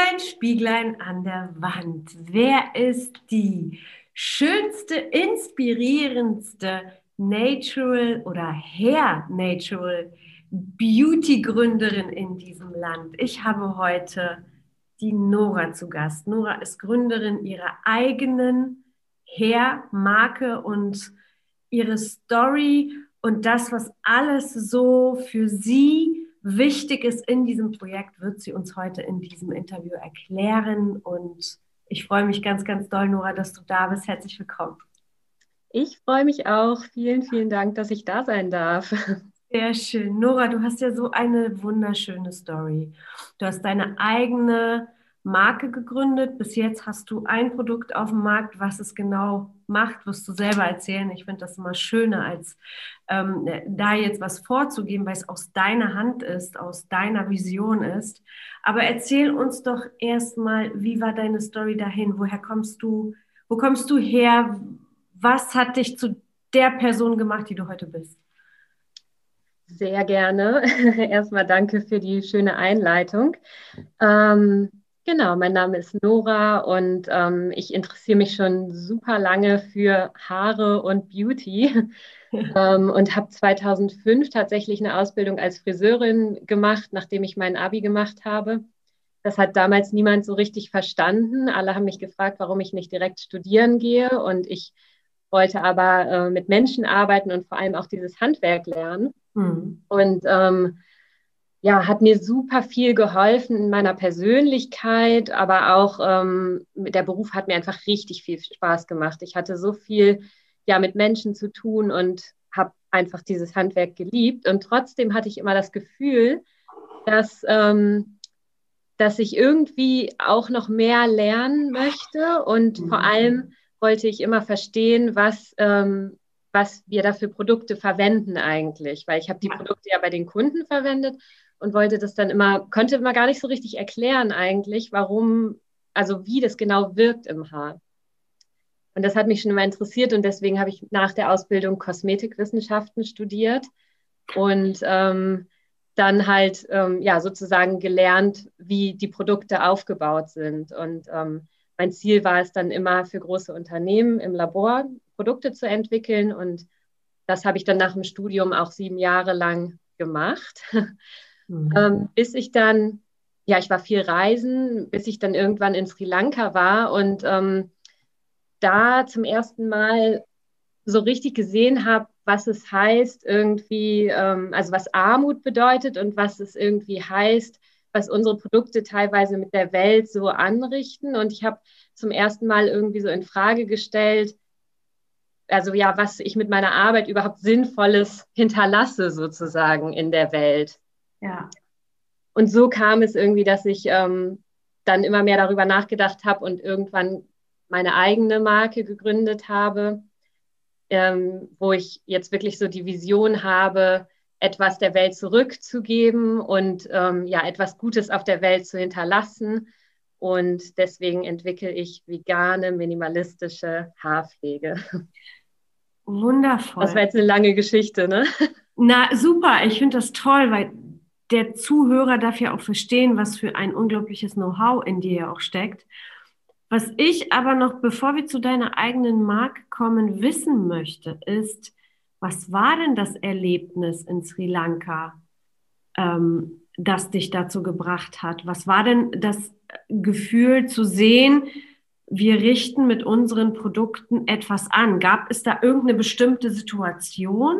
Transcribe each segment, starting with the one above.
Spieglein, Spieglein an der Wand. Wer ist die schönste, inspirierendste Natural oder Hair Natural Beauty Gründerin in diesem Land? Ich habe heute die Nora zu Gast. Nora ist Gründerin ihrer eigenen Hair Marke und ihre Story und das, was alles so für sie wichtig ist in diesem Projekt, wird sie uns heute in diesem Interview erklären. Und ich freue mich ganz, ganz doll, Nora, dass du da bist. Herzlich willkommen. Ich freue mich auch. Vielen, vielen Dank, dass ich da sein darf. Sehr schön. Nora, du hast ja so eine wunderschöne Story. Du hast deine eigene Marke gegründet. Bis jetzt hast du ein Produkt auf dem Markt. Was es genau macht, wirst du selber erzählen. Ich finde das immer schöner, als ähm, da jetzt was vorzugeben, weil es aus deiner Hand ist, aus deiner Vision ist. Aber erzähl uns doch erstmal, wie war deine Story dahin? Woher kommst du? Wo kommst du her? Was hat dich zu der Person gemacht, die du heute bist? Sehr gerne. Erstmal danke für die schöne Einleitung. Ähm, Genau, mein Name ist Nora und ähm, ich interessiere mich schon super lange für Haare und Beauty ähm, und habe 2005 tatsächlich eine Ausbildung als Friseurin gemacht, nachdem ich mein Abi gemacht habe. Das hat damals niemand so richtig verstanden. Alle haben mich gefragt, warum ich nicht direkt studieren gehe und ich wollte aber äh, mit Menschen arbeiten und vor allem auch dieses Handwerk lernen. Mhm. Und ähm, ja, hat mir super viel geholfen in meiner Persönlichkeit, aber auch ähm, der Beruf hat mir einfach richtig viel Spaß gemacht. Ich hatte so viel ja mit Menschen zu tun und habe einfach dieses Handwerk geliebt. Und trotzdem hatte ich immer das Gefühl, dass, ähm, dass ich irgendwie auch noch mehr lernen möchte. Und mhm. vor allem wollte ich immer verstehen, was, ähm, was wir da für Produkte verwenden eigentlich. Weil ich habe die Produkte ja bei den Kunden verwendet und wollte das dann immer, konnte immer gar nicht so richtig erklären eigentlich, warum, also wie das genau wirkt im Haar. Und das hat mich schon immer interessiert und deswegen habe ich nach der Ausbildung Kosmetikwissenschaften studiert und ähm, dann halt ähm, ja sozusagen gelernt, wie die Produkte aufgebaut sind. Und ähm, mein Ziel war es dann immer für große Unternehmen im Labor Produkte zu entwickeln und das habe ich dann nach dem Studium auch sieben Jahre lang gemacht. Mhm. Ähm, bis ich dann, ja, ich war viel reisen, bis ich dann irgendwann in Sri Lanka war und ähm, da zum ersten Mal so richtig gesehen habe, was es heißt, irgendwie, ähm, also was Armut bedeutet und was es irgendwie heißt, was unsere Produkte teilweise mit der Welt so anrichten. Und ich habe zum ersten Mal irgendwie so in Frage gestellt, also ja, was ich mit meiner Arbeit überhaupt Sinnvolles hinterlasse sozusagen in der Welt. Ja. Und so kam es irgendwie, dass ich ähm, dann immer mehr darüber nachgedacht habe und irgendwann meine eigene Marke gegründet habe, ähm, wo ich jetzt wirklich so die Vision habe, etwas der Welt zurückzugeben und ähm, ja, etwas Gutes auf der Welt zu hinterlassen. Und deswegen entwickle ich vegane, minimalistische Haarpflege. Wundervoll. Das war jetzt eine lange Geschichte, ne? Na, super. Ich finde das toll, weil der Zuhörer darf ja auch verstehen, was für ein unglaubliches Know-how in dir ja auch steckt. Was ich aber noch, bevor wir zu deiner eigenen Marke kommen, wissen möchte, ist, was war denn das Erlebnis in Sri Lanka, ähm, das dich dazu gebracht hat? Was war denn das Gefühl zu sehen, wir richten mit unseren Produkten etwas an. Gab es da irgendeine bestimmte Situation?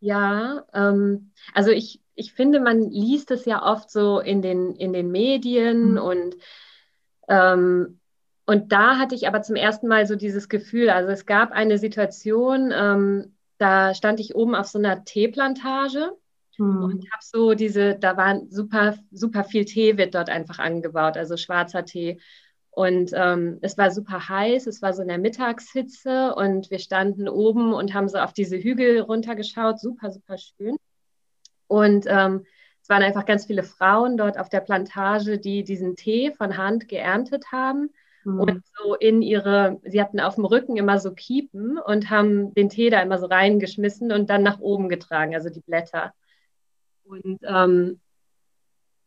Ja, ähm, also ich, ich finde, man liest es ja oft so in den, in den Medien mhm. und, ähm, und da hatte ich aber zum ersten Mal so dieses Gefühl, also es gab eine Situation, ähm, da stand ich oben auf so einer Teeplantage mhm. und habe so diese, da war super, super viel Tee wird dort einfach angebaut, also schwarzer Tee. Und ähm, es war super heiß, es war so in der Mittagshitze und wir standen oben und haben so auf diese Hügel runtergeschaut, super, super schön. Und ähm, es waren einfach ganz viele Frauen dort auf der Plantage, die diesen Tee von Hand geerntet haben mhm. und so in ihre, sie hatten auf dem Rücken immer so Kiepen und haben den Tee da immer so reingeschmissen und dann nach oben getragen, also die Blätter. Und ähm,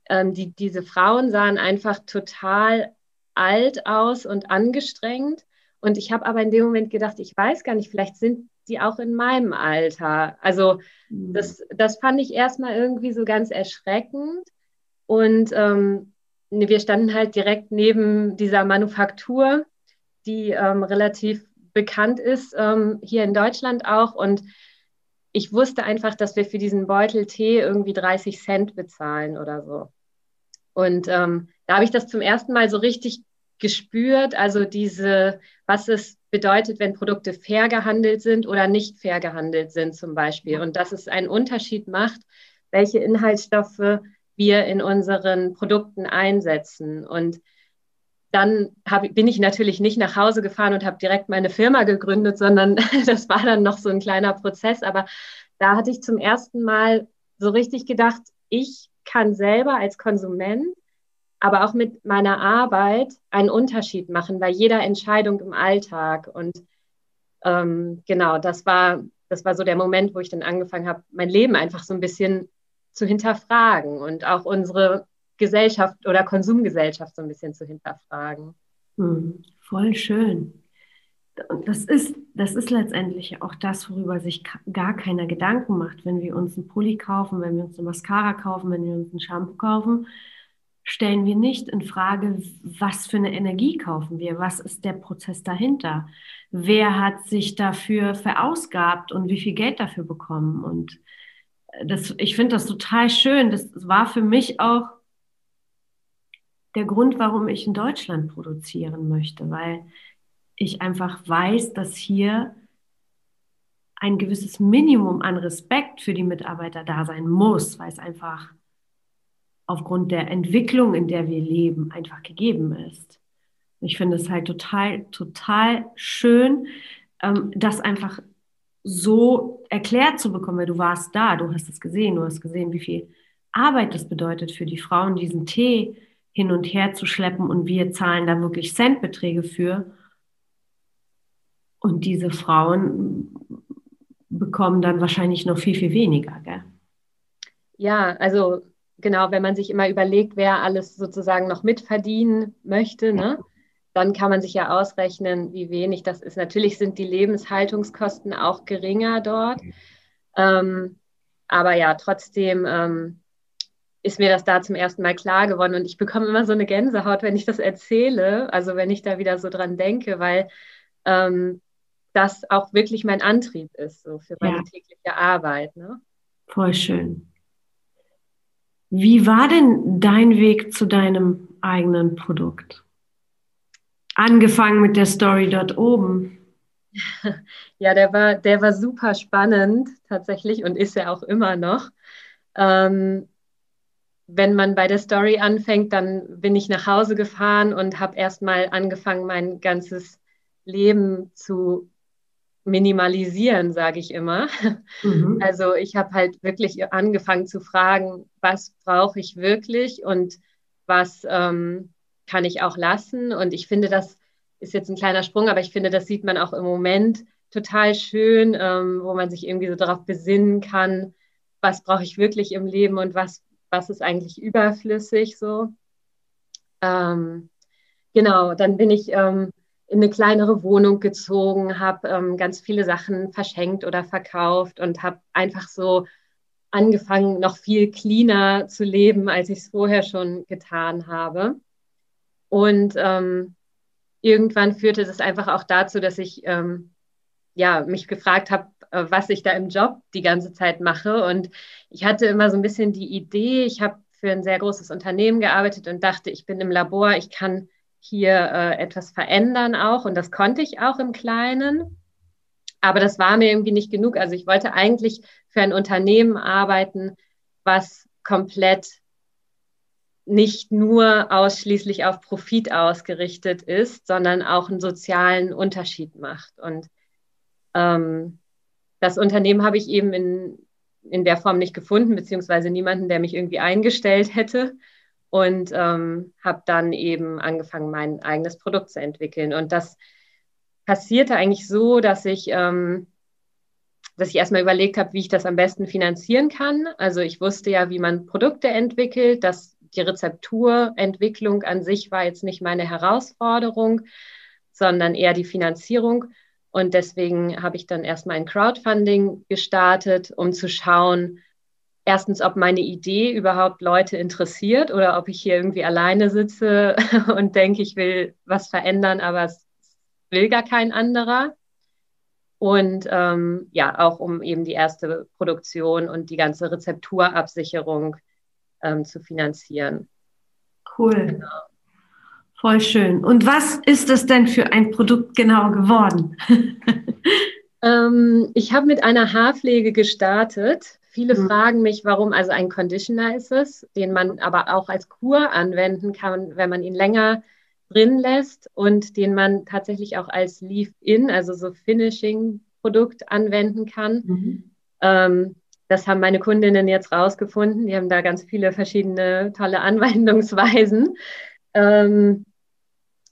ähm, die, diese Frauen sahen einfach total alt aus und angestrengt. Und ich habe aber in dem Moment gedacht, ich weiß gar nicht, vielleicht sind die auch in meinem Alter. Also mhm. das, das fand ich erstmal irgendwie so ganz erschreckend. Und ähm, wir standen halt direkt neben dieser Manufaktur, die ähm, relativ bekannt ist, ähm, hier in Deutschland auch. Und ich wusste einfach, dass wir für diesen Beutel Tee irgendwie 30 Cent bezahlen oder so. Und ähm, da habe ich das zum ersten Mal so richtig gespürt, also diese, was es bedeutet, wenn Produkte fair gehandelt sind oder nicht fair gehandelt sind zum Beispiel. Und dass es einen Unterschied macht, welche Inhaltsstoffe wir in unseren Produkten einsetzen. Und dann hab, bin ich natürlich nicht nach Hause gefahren und habe direkt meine Firma gegründet, sondern das war dann noch so ein kleiner Prozess. Aber da hatte ich zum ersten Mal so richtig gedacht, ich kann selber als Konsument aber auch mit meiner Arbeit einen Unterschied machen bei jeder Entscheidung im Alltag. Und ähm, genau, das war, das war so der Moment, wo ich dann angefangen habe, mein Leben einfach so ein bisschen zu hinterfragen und auch unsere Gesellschaft oder Konsumgesellschaft so ein bisschen zu hinterfragen. Hm, voll schön. Das ist, das ist letztendlich auch das, worüber sich gar keiner Gedanken macht, wenn wir uns einen Pulli kaufen, wenn wir uns eine Mascara kaufen, wenn wir uns ein Shampoo kaufen stellen wir nicht in Frage, was für eine Energie kaufen wir, was ist der Prozess dahinter, wer hat sich dafür verausgabt und wie viel Geld dafür bekommen. Und das, ich finde das total schön. Das war für mich auch der Grund, warum ich in Deutschland produzieren möchte, weil ich einfach weiß, dass hier ein gewisses Minimum an Respekt für die Mitarbeiter da sein muss, weil es einfach aufgrund der Entwicklung, in der wir leben, einfach gegeben ist. Ich finde es halt total, total schön, ähm, das einfach so erklärt zu bekommen, weil du warst da, du hast es gesehen, du hast gesehen, wie viel Arbeit das bedeutet für die Frauen, diesen Tee hin und her zu schleppen und wir zahlen da wirklich Centbeträge für. Und diese Frauen bekommen dann wahrscheinlich noch viel, viel weniger, gell? Ja, also genau, wenn man sich immer überlegt, wer alles sozusagen noch mitverdienen möchte, ne, dann kann man sich ja ausrechnen, wie wenig das ist. Natürlich sind die Lebenshaltungskosten auch geringer dort. Ähm, aber ja, trotzdem ähm, ist mir das da zum ersten Mal klar geworden. Und ich bekomme immer so eine Gänsehaut, wenn ich das erzähle, also wenn ich da wieder so dran denke, weil ähm, das auch wirklich mein Antrieb ist, so für meine ja. tägliche Arbeit. Ne? Voll schön. Wie war denn dein Weg zu deinem eigenen Produkt? Angefangen mit der Story dort oben. Ja, der war, der war super spannend tatsächlich und ist ja auch immer noch. Ähm, wenn man bei der Story anfängt, dann bin ich nach Hause gefahren und habe erstmal angefangen, mein ganzes Leben zu minimalisieren, sage ich immer. Mhm. Also ich habe halt wirklich angefangen zu fragen, was brauche ich wirklich und was ähm, kann ich auch lassen. Und ich finde, das ist jetzt ein kleiner Sprung, aber ich finde, das sieht man auch im Moment total schön, ähm, wo man sich irgendwie so darauf besinnen kann, was brauche ich wirklich im Leben und was, was ist eigentlich überflüssig so. Ähm, genau, dann bin ich ähm, in eine kleinere Wohnung gezogen, habe ähm, ganz viele Sachen verschenkt oder verkauft und habe einfach so angefangen, noch viel cleaner zu leben, als ich es vorher schon getan habe. Und ähm, irgendwann führte das einfach auch dazu, dass ich ähm, ja, mich gefragt habe, äh, was ich da im Job die ganze Zeit mache. Und ich hatte immer so ein bisschen die Idee, ich habe für ein sehr großes Unternehmen gearbeitet und dachte, ich bin im Labor, ich kann hier äh, etwas verändern auch. Und das konnte ich auch im Kleinen. Aber das war mir irgendwie nicht genug. Also ich wollte eigentlich für ein Unternehmen arbeiten, was komplett nicht nur ausschließlich auf Profit ausgerichtet ist, sondern auch einen sozialen Unterschied macht. Und ähm, das Unternehmen habe ich eben in, in der Form nicht gefunden, beziehungsweise niemanden, der mich irgendwie eingestellt hätte. Und ähm, habe dann eben angefangen, mein eigenes Produkt zu entwickeln. Und das passierte eigentlich so, dass ich, ähm, dass ich erstmal überlegt habe, wie ich das am besten finanzieren kann. Also ich wusste ja, wie man Produkte entwickelt. dass die Rezepturentwicklung an sich war jetzt nicht meine Herausforderung, sondern eher die Finanzierung. Und deswegen habe ich dann erstmal ein Crowdfunding gestartet, um zu schauen, erstens, ob meine Idee überhaupt Leute interessiert oder ob ich hier irgendwie alleine sitze und denke, ich will was verändern, aber es will gar kein anderer. Und ähm, ja, auch um eben die erste Produktion und die ganze Rezepturabsicherung ähm, zu finanzieren. Cool. Genau. Voll schön. Und was ist das denn für ein Produkt genau geworden? ähm, ich habe mit einer Haarpflege gestartet. Viele mhm. fragen mich, warum, also ein Conditioner ist es, den man aber auch als Kur anwenden kann, wenn man ihn länger drin lässt und den man tatsächlich auch als Leave-In, also so Finishing-Produkt anwenden kann. Mhm. Ähm, das haben meine Kundinnen jetzt rausgefunden. Die haben da ganz viele verschiedene tolle Anwendungsweisen. Ähm,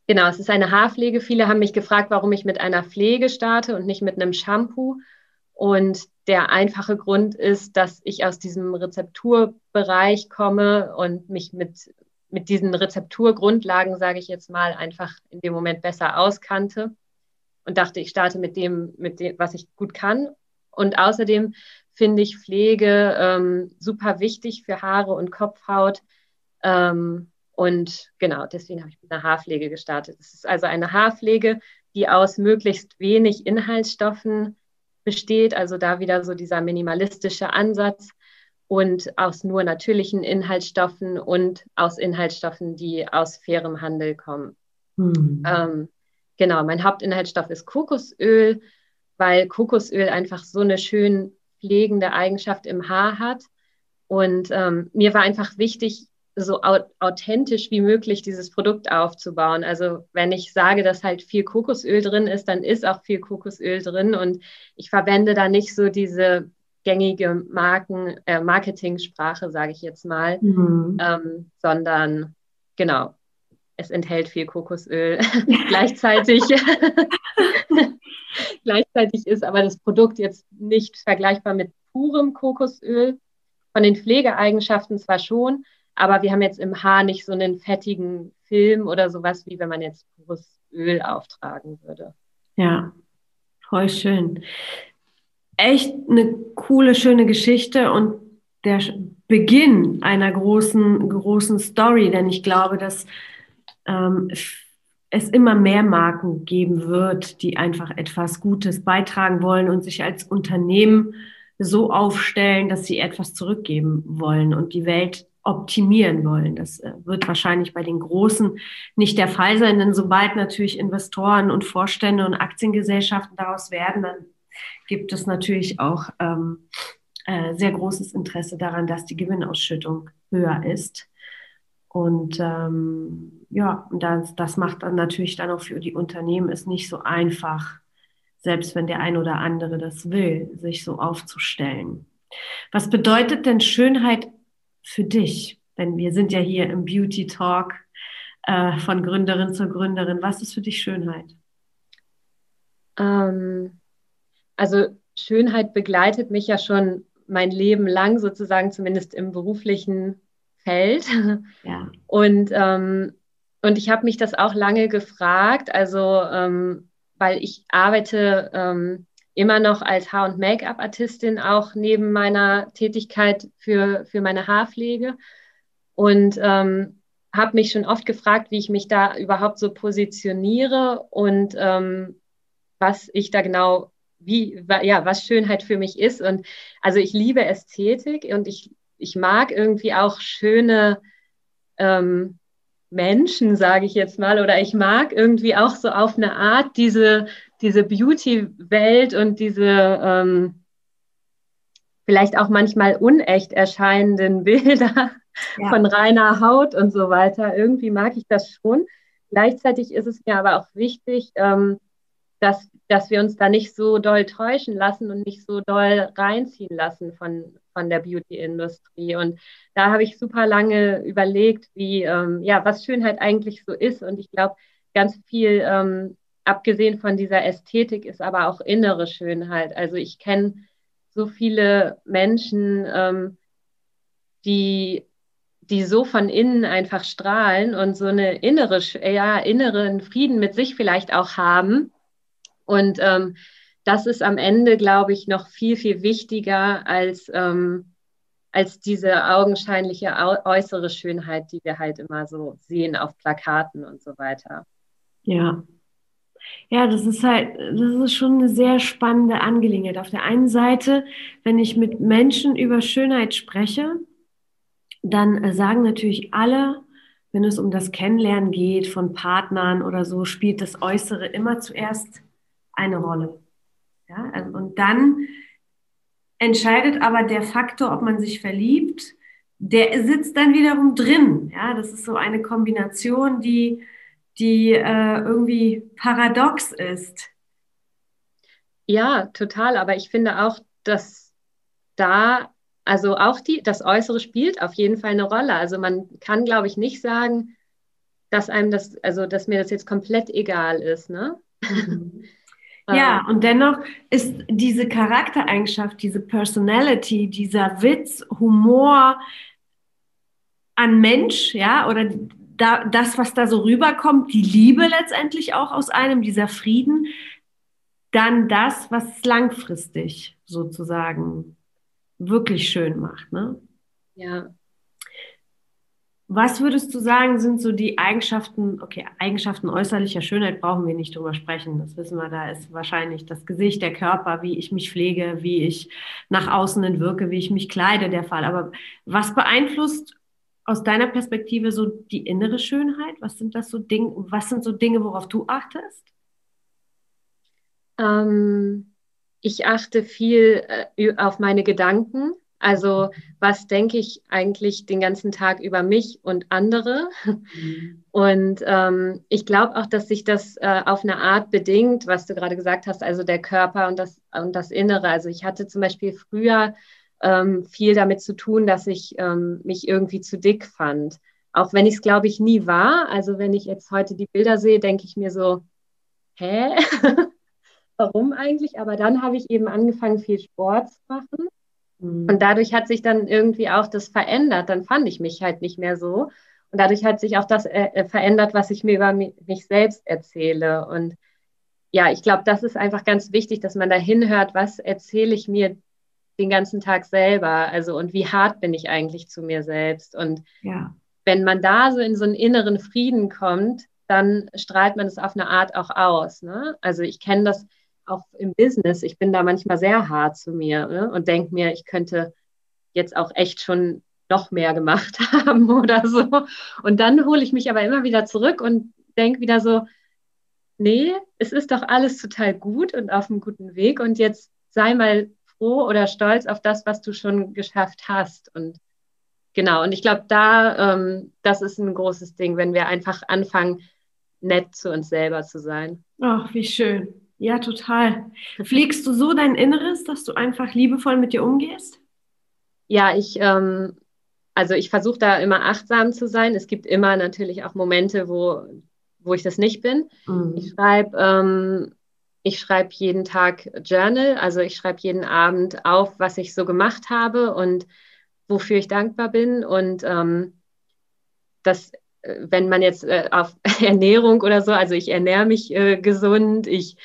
genau, es ist eine Haarpflege. Viele haben mich gefragt, warum ich mit einer Pflege starte und nicht mit einem Shampoo. Und der einfache Grund ist, dass ich aus diesem Rezepturbereich komme und mich mit, mit diesen Rezepturgrundlagen, sage ich jetzt mal, einfach in dem Moment besser auskannte und dachte, ich starte mit dem, mit dem, was ich gut kann. Und außerdem finde ich Pflege ähm, super wichtig für Haare und Kopfhaut. Ähm, und genau, deswegen habe ich mit einer Haarpflege gestartet. Es ist also eine Haarpflege, die aus möglichst wenig Inhaltsstoffen besteht, also da wieder so dieser minimalistische Ansatz und aus nur natürlichen Inhaltsstoffen und aus Inhaltsstoffen, die aus fairem Handel kommen. Mhm. Ähm, genau, mein Hauptinhaltsstoff ist Kokosöl, weil Kokosöl einfach so eine schön pflegende Eigenschaft im Haar hat. Und ähm, mir war einfach wichtig, so authentisch wie möglich dieses Produkt aufzubauen. Also wenn ich sage, dass halt viel Kokosöl drin ist, dann ist auch viel Kokosöl drin und ich verwende da nicht so diese gängige Marken, äh, Marketing-Sprache, sage ich jetzt mal, mhm. ähm, sondern genau, es enthält viel Kokosöl. gleichzeitig, gleichzeitig ist aber das Produkt jetzt nicht vergleichbar mit purem Kokosöl. Von den Pflegeeigenschaften zwar schon, aber wir haben jetzt im Haar nicht so einen fettigen Film oder sowas, wie wenn man jetzt pures Öl auftragen würde. Ja, voll schön. Echt eine coole, schöne Geschichte und der Beginn einer großen, großen Story, denn ich glaube, dass ähm, es immer mehr Marken geben wird, die einfach etwas Gutes beitragen wollen und sich als Unternehmen so aufstellen, dass sie etwas zurückgeben wollen und die Welt optimieren wollen. Das äh, wird wahrscheinlich bei den Großen nicht der Fall sein, denn sobald natürlich Investoren und Vorstände und Aktiengesellschaften daraus werden, dann gibt es natürlich auch ähm, äh, sehr großes Interesse daran, dass die Gewinnausschüttung höher ist. Und ähm, ja, das, das macht dann natürlich dann auch für die Unternehmen es nicht so einfach, selbst wenn der ein oder andere das will, sich so aufzustellen. Was bedeutet denn Schönheit für dich? Denn wir sind ja hier im Beauty Talk äh, von Gründerin zur Gründerin. Was ist für dich Schönheit? Ähm, also Schönheit begleitet mich ja schon mein Leben lang, sozusagen zumindest im beruflichen Feld. Ja. Und, ähm, und ich habe mich das auch lange gefragt, also ähm, weil ich arbeite ähm, immer noch als Haar- und Make-up-Artistin, auch neben meiner Tätigkeit für, für meine Haarpflege. Und ähm, habe mich schon oft gefragt, wie ich mich da überhaupt so positioniere und ähm, was ich da genau, wie, ja, was Schönheit für mich ist. Und also ich liebe Ästhetik und ich, ich mag irgendwie auch schöne ähm, Menschen, sage ich jetzt mal, oder ich mag irgendwie auch so auf eine Art diese, diese Beauty-Welt und diese ähm, vielleicht auch manchmal unecht erscheinenden Bilder ja. von reiner Haut und so weiter. Irgendwie mag ich das schon. Gleichzeitig ist es mir aber auch wichtig, ähm, dass, dass wir uns da nicht so doll täuschen lassen und nicht so doll reinziehen lassen von, von der Beauty-Industrie. Und da habe ich super lange überlegt, wie, ähm, ja, was Schönheit eigentlich so ist. Und ich glaube, ganz viel, ähm, abgesehen von dieser Ästhetik, ist aber auch innere Schönheit. Also ich kenne so viele Menschen, ähm, die die so von innen einfach strahlen und so eine innere, ja, inneren Frieden mit sich vielleicht auch haben. Und ähm, das ist am Ende, glaube ich, noch viel, viel wichtiger als, ähm, als diese augenscheinliche äußere Schönheit, die wir halt immer so sehen auf Plakaten und so weiter. Ja. Ja, das ist halt, das ist schon eine sehr spannende Angelegenheit. Auf der einen Seite, wenn ich mit Menschen über Schönheit spreche, dann sagen natürlich alle, wenn es um das Kennenlernen geht von Partnern oder so, spielt das Äußere immer zuerst eine Rolle. Ja, also, und dann entscheidet aber der Faktor, ob man sich verliebt, der sitzt dann wiederum drin. Ja, das ist so eine Kombination, die, die äh, irgendwie paradox ist. Ja, total. Aber ich finde auch, dass da, also auch die, das Äußere spielt auf jeden Fall eine Rolle. Also man kann, glaube ich, nicht sagen, dass einem das, also dass mir das jetzt komplett egal ist. Ne? Mhm. Ja, ähm. und dennoch ist diese Charaktereigenschaft, diese Personality, dieser Witz, Humor an Mensch, ja, oder da, das, was da so rüberkommt, die Liebe letztendlich auch aus einem, dieser Frieden, dann das, was langfristig sozusagen wirklich schön macht, ne? Ja, was würdest du sagen, sind so die Eigenschaften, okay, Eigenschaften äußerlicher Schönheit brauchen wir nicht drüber sprechen. Das wissen wir, da ist wahrscheinlich das Gesicht, der Körper, wie ich mich pflege, wie ich nach außen entwirke, wie ich mich kleide, der Fall. Aber was beeinflusst aus deiner Perspektive so die innere Schönheit? Was sind das so Dinge, was sind so Dinge, worauf du achtest? Ähm, ich achte viel äh, auf meine Gedanken also was denke ich eigentlich den ganzen Tag über mich und andere? Mhm. Und ähm, ich glaube auch, dass sich das äh, auf eine Art bedingt, was du gerade gesagt hast, also der Körper und das, und das Innere. Also ich hatte zum Beispiel früher ähm, viel damit zu tun, dass ich ähm, mich irgendwie zu dick fand. Auch wenn ich es, glaube ich, nie war. Also wenn ich jetzt heute die Bilder sehe, denke ich mir so, hä? Warum eigentlich? Aber dann habe ich eben angefangen, viel Sport zu machen Mhm. Und dadurch hat sich dann irgendwie auch das verändert. Dann fand ich mich halt nicht mehr so. Und dadurch hat sich auch das äh, äh verändert, was ich mir über mich, mich selbst erzähle. Und ja, ich glaube, das ist einfach ganz wichtig, dass man da hinhört, was erzähle ich mir den ganzen Tag selber? Also, und wie hart bin ich eigentlich zu mir selbst? Und ja. wenn man da so in so einen inneren Frieden kommt, dann strahlt man es auf eine Art auch aus. Ne? Also ich kenne das auch im Business, ich bin da manchmal sehr hart zu mir ne? und denke mir, ich könnte jetzt auch echt schon noch mehr gemacht haben oder so. Und dann hole ich mich aber immer wieder zurück und denke wieder so, nee, es ist doch alles total gut und auf einem guten Weg und jetzt sei mal froh oder stolz auf das, was du schon geschafft hast. Und genau, und ich glaube, da, ähm, das ist ein großes Ding, wenn wir einfach anfangen, nett zu uns selber zu sein. Ach, wie schön. Ja, total. Pflegst du so dein Inneres, dass du einfach liebevoll mit dir umgehst? Ja, ich, ähm, also ich versuche da immer achtsam zu sein. Es gibt immer natürlich auch Momente, wo, wo ich das nicht bin. Mhm. Ich schreibe ähm, ich schreibe jeden Tag Journal, also ich schreibe jeden Abend auf, was ich so gemacht habe und wofür ich dankbar bin. Und ähm, das, äh, wenn man jetzt äh, auf Ernährung oder so, also ich ernähre mich äh, gesund, ich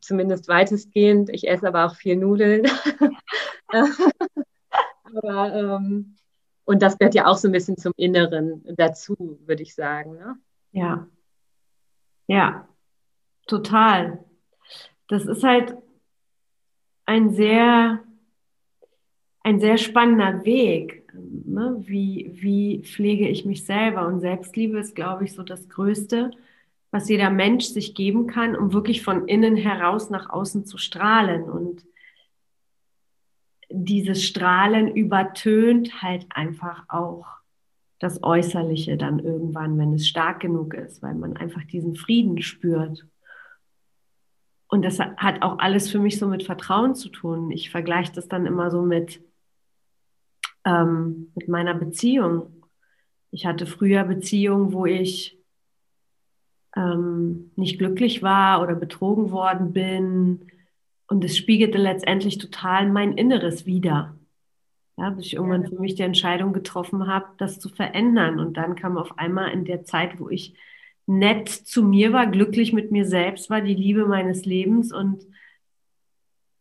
zumindest weitestgehend. Ich esse aber auch viel Nudeln. aber, ähm, und das gehört ja auch so ein bisschen zum Inneren dazu, würde ich sagen. Ne? Ja. Ja, total. Das ist halt ein sehr, ein sehr spannender Weg. Ne? Wie, wie pflege ich mich selber? Und Selbstliebe ist, glaube ich, so das Größte, was jeder Mensch sich geben kann, um wirklich von innen heraus nach außen zu strahlen. Und dieses Strahlen übertönt halt einfach auch das Äußerliche dann irgendwann, wenn es stark genug ist, weil man einfach diesen Frieden spürt. Und das hat auch alles für mich so mit Vertrauen zu tun. Ich vergleiche das dann immer so mit, ähm, mit meiner Beziehung. Ich hatte früher Beziehungen, wo ich ähm, nicht glücklich war oder betrogen worden bin. Und es spiegelte letztendlich total mein Inneres wider. Ja, bis ich irgendwann für mich die Entscheidung getroffen habe, das zu verändern. Und dann kam auf einmal in der Zeit, wo ich nett zu mir war, glücklich mit mir selbst war, die Liebe meines Lebens und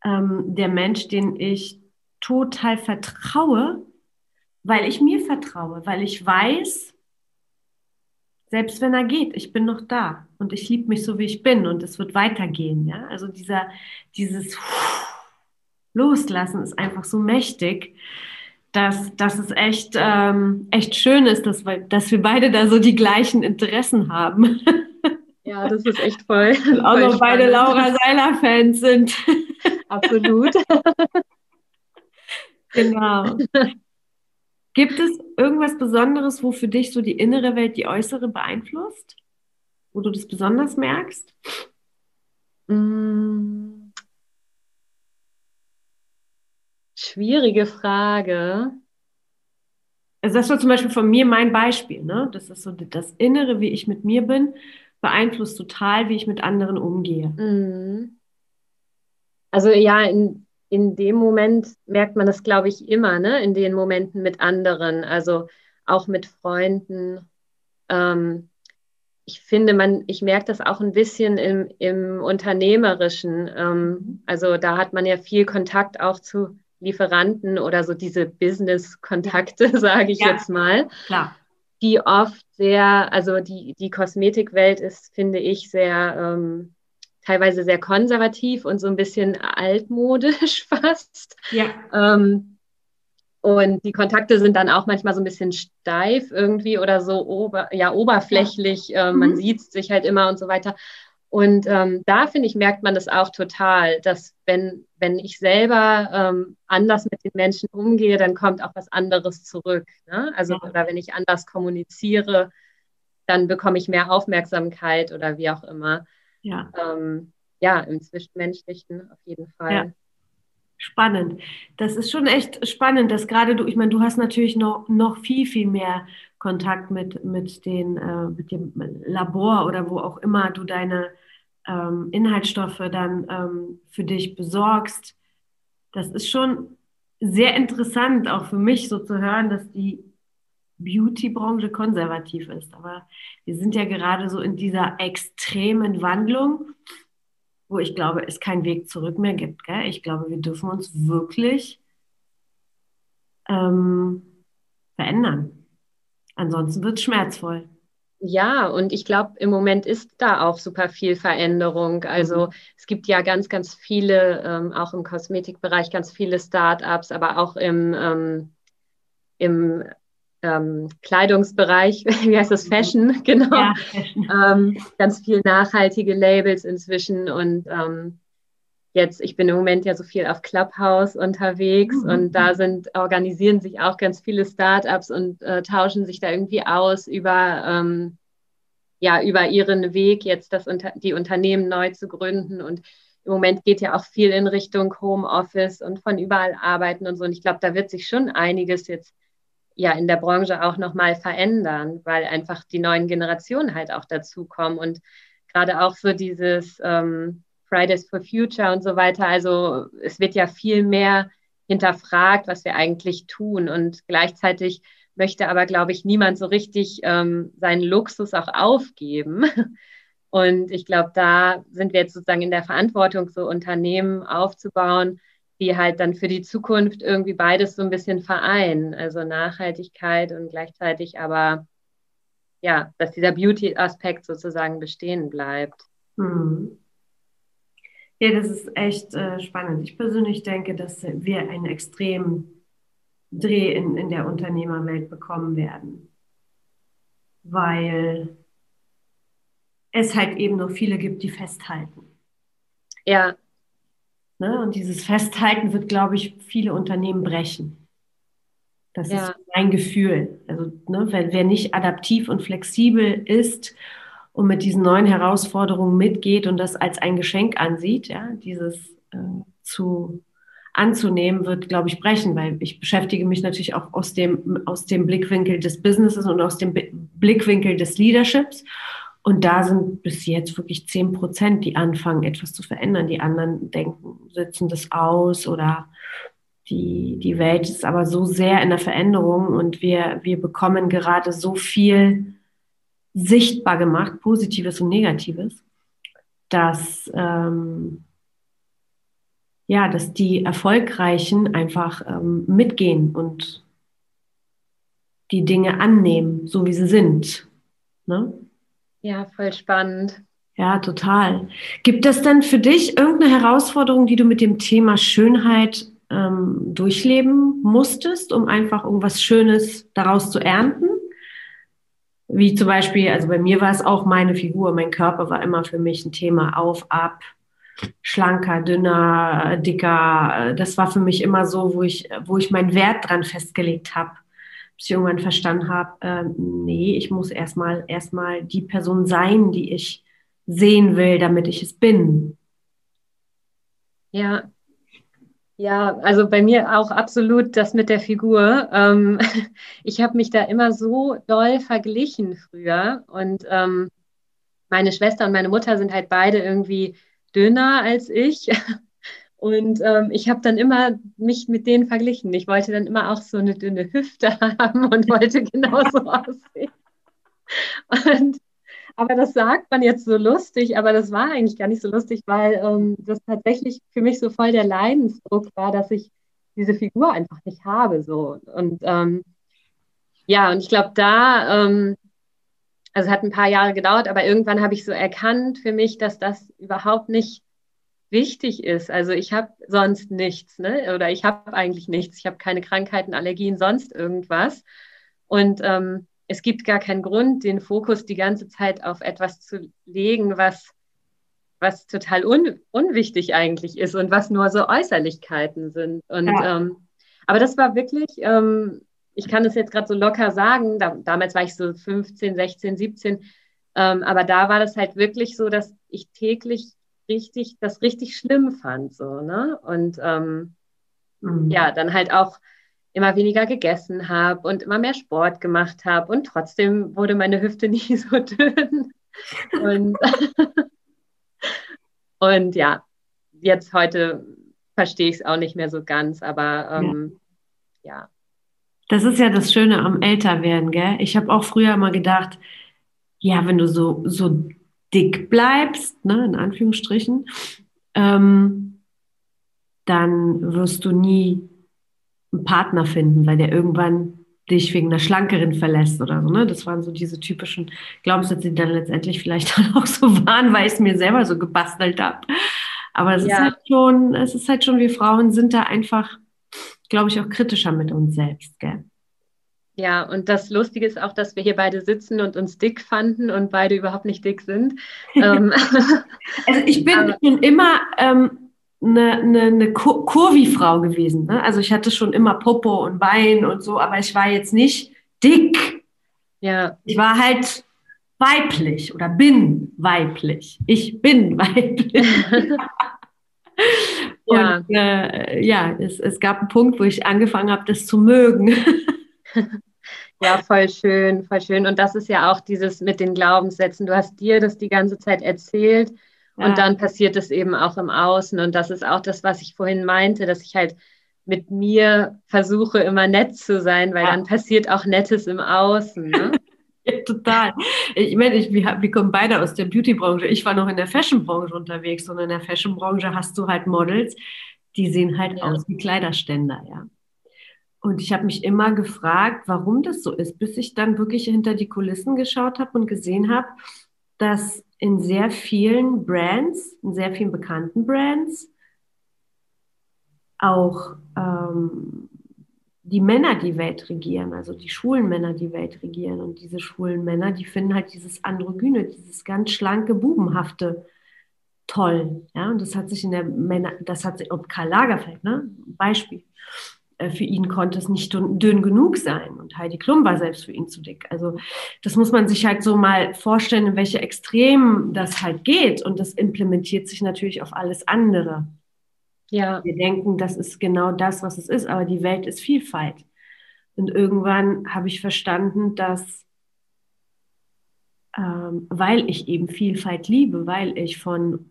ähm, der Mensch, den ich total vertraue, weil ich mir vertraue, weil ich weiß, selbst wenn er geht, ich bin noch da und ich liebe mich so, wie ich bin und es wird weitergehen. Ja? Also dieser, dieses Loslassen ist einfach so mächtig, dass, dass es echt, ähm, echt schön ist, dass wir, dass wir beide da so die gleichen Interessen haben. Ja, das ist echt voll. Und auch voll noch beide Laura Seiler-Fans sind. Absolut. genau. Gibt es irgendwas Besonderes, wo für dich so die innere Welt die äußere beeinflusst? Wo du das besonders merkst? Mm. Schwierige Frage. Also das war zum Beispiel von mir mein Beispiel. Ne? Das ist so das Innere, wie ich mit mir bin, beeinflusst total, wie ich mit anderen umgehe. Mm. Also ja, in, in dem Moment merkt man das, glaube ich, immer, ne? in den Momenten mit anderen, also auch mit Freunden. Ähm, ich finde, man, ich merke das auch ein bisschen im, im Unternehmerischen. Ähm, also da hat man ja viel Kontakt auch zu Lieferanten oder so diese Business-Kontakte, sage ich ja, jetzt mal. Klar. Die oft sehr, also die, die Kosmetikwelt ist, finde ich, sehr ähm, teilweise sehr konservativ und so ein bisschen altmodisch fast. Ja. Ähm, und die Kontakte sind dann auch manchmal so ein bisschen steif irgendwie oder so ober, ja, oberflächlich. Ja. Äh, man mhm. sieht sich halt immer und so weiter. Und ähm, da finde ich, merkt man das auch total, dass wenn, wenn ich selber ähm, anders mit den Menschen umgehe, dann kommt auch was anderes zurück. Ne? Also, ja. oder wenn ich anders kommuniziere, dann bekomme ich mehr Aufmerksamkeit oder wie auch immer. Ja. Ähm, ja, im Zwischenmenschlichen auf jeden Fall. Ja. Spannend. Das ist schon echt spannend, dass gerade du, ich meine, du hast natürlich noch, noch viel, viel mehr Kontakt mit, mit, den, äh, mit dem Labor oder wo auch immer du deine ähm, Inhaltsstoffe dann ähm, für dich besorgst. Das ist schon sehr interessant, auch für mich so zu hören, dass die Beauty-Branche konservativ ist. Aber wir sind ja gerade so in dieser extremen Wandlung, wo ich glaube, es keinen Weg zurück mehr gibt. Gell? Ich glaube, wir dürfen uns wirklich ähm, verändern. Ansonsten wird es schmerzvoll. Ja, und ich glaube, im Moment ist da auch super viel Veränderung. Also mhm. es gibt ja ganz, ganz viele, ähm, auch im Kosmetikbereich, ganz viele Start-ups, aber auch im, ähm, im ähm, Kleidungsbereich, wie heißt das, mhm. Fashion, genau. Ja, Fashion. Ähm, ganz viel nachhaltige Labels inzwischen und ähm, jetzt, ich bin im Moment ja so viel auf Clubhouse unterwegs mhm. und da sind, organisieren sich auch ganz viele Startups und äh, tauschen sich da irgendwie aus über, ähm, ja, über ihren Weg, jetzt das, die Unternehmen neu zu gründen und im Moment geht ja auch viel in Richtung Homeoffice und von überall arbeiten und so. Und ich glaube, da wird sich schon einiges jetzt ja in der Branche auch nochmal verändern, weil einfach die neuen Generationen halt auch dazukommen und gerade auch so dieses ähm, Fridays for Future und so weiter. Also es wird ja viel mehr hinterfragt, was wir eigentlich tun und gleichzeitig möchte aber, glaube ich, niemand so richtig ähm, seinen Luxus auch aufgeben. Und ich glaube, da sind wir jetzt sozusagen in der Verantwortung, so Unternehmen aufzubauen, die halt dann für die Zukunft irgendwie beides so ein bisschen vereinen. Also Nachhaltigkeit und gleichzeitig aber, ja, dass dieser Beauty-Aspekt sozusagen bestehen bleibt. Mhm. Ja, das ist echt äh, spannend. Ich persönlich denke, dass wir einen extremen Dreh in, in der Unternehmerwelt bekommen werden, weil es halt eben noch viele gibt, die festhalten. Ja. Ne? Und dieses Festhalten wird, glaube ich, viele Unternehmen brechen. Das ja. ist mein Gefühl. Also, ne, wer, wer nicht adaptiv und flexibel ist und mit diesen neuen Herausforderungen mitgeht und das als ein Geschenk ansieht, ja, dieses äh, zu anzunehmen, wird, glaube ich, brechen, weil ich beschäftige mich natürlich auch aus dem, aus dem Blickwinkel des Businesses und aus dem Blickwinkel des Leaderships. Und da sind bis jetzt wirklich zehn Prozent, die anfangen, etwas zu verändern. Die anderen denken, sitzen das aus oder die, die Welt ist aber so sehr in der Veränderung und wir, wir bekommen gerade so viel sichtbar gemacht, Positives und Negatives, dass, ähm, ja, dass die Erfolgreichen einfach ähm, mitgehen und die Dinge annehmen, so wie sie sind. Ne? Ja, voll spannend. Ja, total. Gibt es denn für dich irgendeine Herausforderung, die du mit dem Thema Schönheit ähm, durchleben musstest, um einfach irgendwas Schönes daraus zu ernten? Wie zum Beispiel, also bei mir war es auch meine Figur, mein Körper war immer für mich ein Thema auf, ab, schlanker, dünner, dicker. Das war für mich immer so, wo ich, wo ich meinen Wert dran festgelegt habe. Ich irgendwann verstanden habe, äh, nee, ich muss erstmal erstmal die Person sein, die ich sehen will, damit ich es bin. Ja, ja, also bei mir auch absolut das mit der Figur. Ähm, ich habe mich da immer so doll verglichen früher und ähm, meine Schwester und meine Mutter sind halt beide irgendwie dünner als ich. Und ähm, ich habe dann immer mich mit denen verglichen. Ich wollte dann immer auch so eine dünne Hüfte haben und wollte genauso aussehen. Und aber das sagt man jetzt so lustig, aber das war eigentlich gar nicht so lustig, weil ähm, das tatsächlich für mich so voll der Leidensdruck war, dass ich diese Figur einfach nicht habe. So. Und ähm, ja, und ich glaube, da, ähm, also es hat ein paar Jahre gedauert, aber irgendwann habe ich so erkannt für mich, dass das überhaupt nicht wichtig ist. Also ich habe sonst nichts, ne? Oder ich habe eigentlich nichts. Ich habe keine Krankheiten, Allergien, sonst irgendwas. Und ähm, es gibt gar keinen Grund, den Fokus die ganze Zeit auf etwas zu legen, was, was total un, unwichtig eigentlich ist und was nur so Äußerlichkeiten sind. Und ja. ähm, aber das war wirklich, ähm, ich kann es jetzt gerade so locker sagen, da, damals war ich so 15, 16, 17, ähm, aber da war das halt wirklich so, dass ich täglich richtig, das richtig schlimm fand. So, ne? Und ähm, mhm. ja, dann halt auch immer weniger gegessen habe und immer mehr Sport gemacht habe und trotzdem wurde meine Hüfte nie so dünn. Und, und ja, jetzt heute verstehe ich es auch nicht mehr so ganz, aber ähm, ja. ja. Das ist ja das Schöne am Älterwerden, gell? Ich habe auch früher immer gedacht, ja, wenn du so, so dick bleibst, ne, in Anführungsstrichen, ähm, dann wirst du nie einen Partner finden, weil der irgendwann dich wegen einer Schlankeren verlässt oder so. Ne? Das waren so diese typischen Glaubenssätze, die dann letztendlich vielleicht dann auch so waren, weil ich es mir selber so gebastelt habe. Aber es ja. ist halt schon, es ist halt schon, wir Frauen sind da einfach, glaube ich, auch kritischer mit uns selbst, gell? Ja, und das Lustige ist auch, dass wir hier beide sitzen und uns dick fanden und beide überhaupt nicht dick sind. Ähm, also ich bin schon immer ähm, eine, eine, eine Kurvi-Frau gewesen. Ne? Also ich hatte schon immer Popo und Bein und so, aber ich war jetzt nicht dick. Ja. Ich war halt weiblich oder bin weiblich. Ich bin weiblich. ja, und, äh, ja es, es gab einen Punkt, wo ich angefangen habe, das zu mögen. Ja, voll schön, voll schön. Und das ist ja auch dieses mit den Glaubenssätzen. Du hast dir das die ganze Zeit erzählt und dann passiert es eben auch im Außen. Und das ist auch das, was ich vorhin meinte, dass ich halt mit mir versuche, immer nett zu sein, weil ja. dann passiert auch Nettes im Außen. Ne? ja, total. Ich meine, ich, wir, wir kommen beide aus der Beauty-Branche. Ich war noch in der Fashion-Branche unterwegs und in der Fashion-Branche hast du halt Models, Die sehen halt ja. aus wie Kleiderständer, ja. Und ich habe mich immer gefragt, warum das so ist, bis ich dann wirklich hinter die Kulissen geschaut habe und gesehen habe, dass in sehr vielen Brands, in sehr vielen bekannten Brands, auch ähm, die Männer die Welt regieren, also die schwulen Männer die Welt regieren. Und diese schwulen Männer, die finden halt dieses Androgyne, dieses ganz schlanke, bubenhafte toll. Ja, und das hat sich in der Männer, das hat sich, ob Karl Lagerfeld, ne, Beispiel. Äh, für ihn konnte es nicht dünn genug sein und Heidi Klum war selbst für ihn zu dick. Also das muss man sich halt so mal vorstellen, in welche Extremen das halt geht und das implementiert sich natürlich auf alles andere. Ja. Wir denken, das ist genau das, was es ist, aber die Welt ist Vielfalt. Und irgendwann habe ich verstanden, dass, ähm, weil ich eben Vielfalt liebe, weil ich von,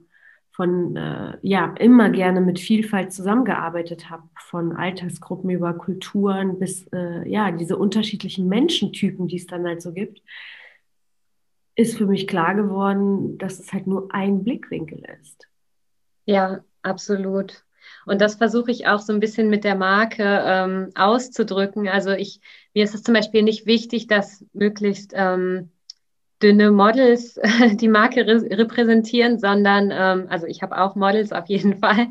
von äh, ja, immer gerne mit Vielfalt zusammengearbeitet habe, von Altersgruppen über Kulturen bis äh, ja, diese unterschiedlichen Menschentypen, die es dann halt so gibt, ist für mich klar geworden, dass es halt nur ein Blickwinkel ist. Ja, absolut. Und das versuche ich auch so ein bisschen mit der Marke ähm, auszudrücken. Also ich, mir ist es zum Beispiel nicht wichtig, dass möglichst ähm, dünne Models die Marke re repräsentieren, sondern, ähm, also ich habe auch Models auf jeden Fall,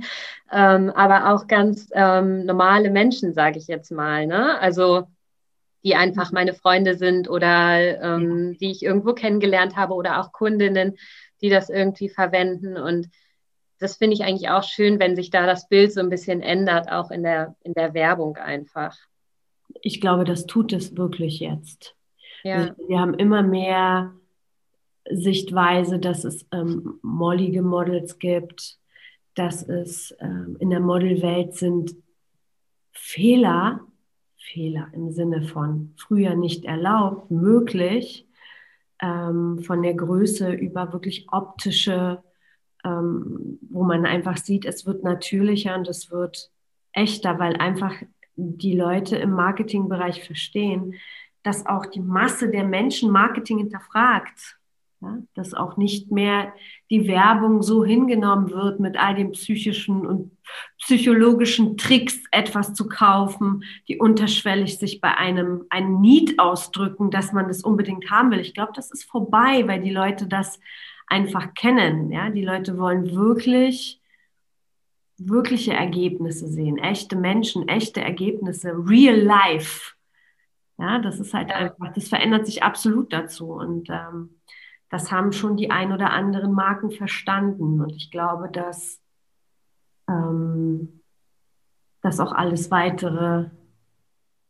ähm, aber auch ganz ähm, normale Menschen, sage ich jetzt mal. Ne? Also die einfach meine Freunde sind oder ähm, die ich irgendwo kennengelernt habe oder auch Kundinnen, die das irgendwie verwenden. Und das finde ich eigentlich auch schön, wenn sich da das Bild so ein bisschen ändert, auch in der, in der Werbung einfach. Ich glaube, das tut es wirklich jetzt. Ja. Wir haben immer mehr Sichtweise, dass es ähm, mollige Models gibt, dass es ähm, in der Modelwelt sind Fehler, Fehler im Sinne von früher nicht erlaubt, möglich, ähm, von der Größe über wirklich optische ähm, wo man einfach sieht, es wird natürlicher und es wird echter, weil einfach die Leute im Marketingbereich verstehen, dass auch die Masse der Menschen Marketing hinterfragt. Ja, dass auch nicht mehr die Werbung so hingenommen wird, mit all den psychischen und psychologischen Tricks etwas zu kaufen, die unterschwellig sich bei einem ein Need ausdrücken, dass man das unbedingt haben will. Ich glaube, das ist vorbei, weil die Leute das einfach kennen. Ja, die Leute wollen wirklich wirkliche Ergebnisse sehen, echte Menschen, echte Ergebnisse, real life. Ja, das ist halt einfach, das verändert sich absolut dazu und ähm, das haben schon die ein oder anderen Marken verstanden und ich glaube, dass ähm, dass auch alles weitere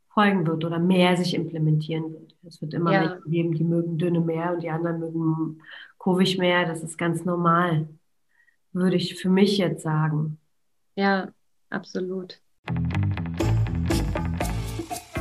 folgen wird oder mehr sich implementieren wird. Es wird immer ja. geben, die mögen dünne mehr und die anderen mögen kurvig mehr. Das ist ganz normal, würde ich für mich jetzt sagen. Ja, absolut.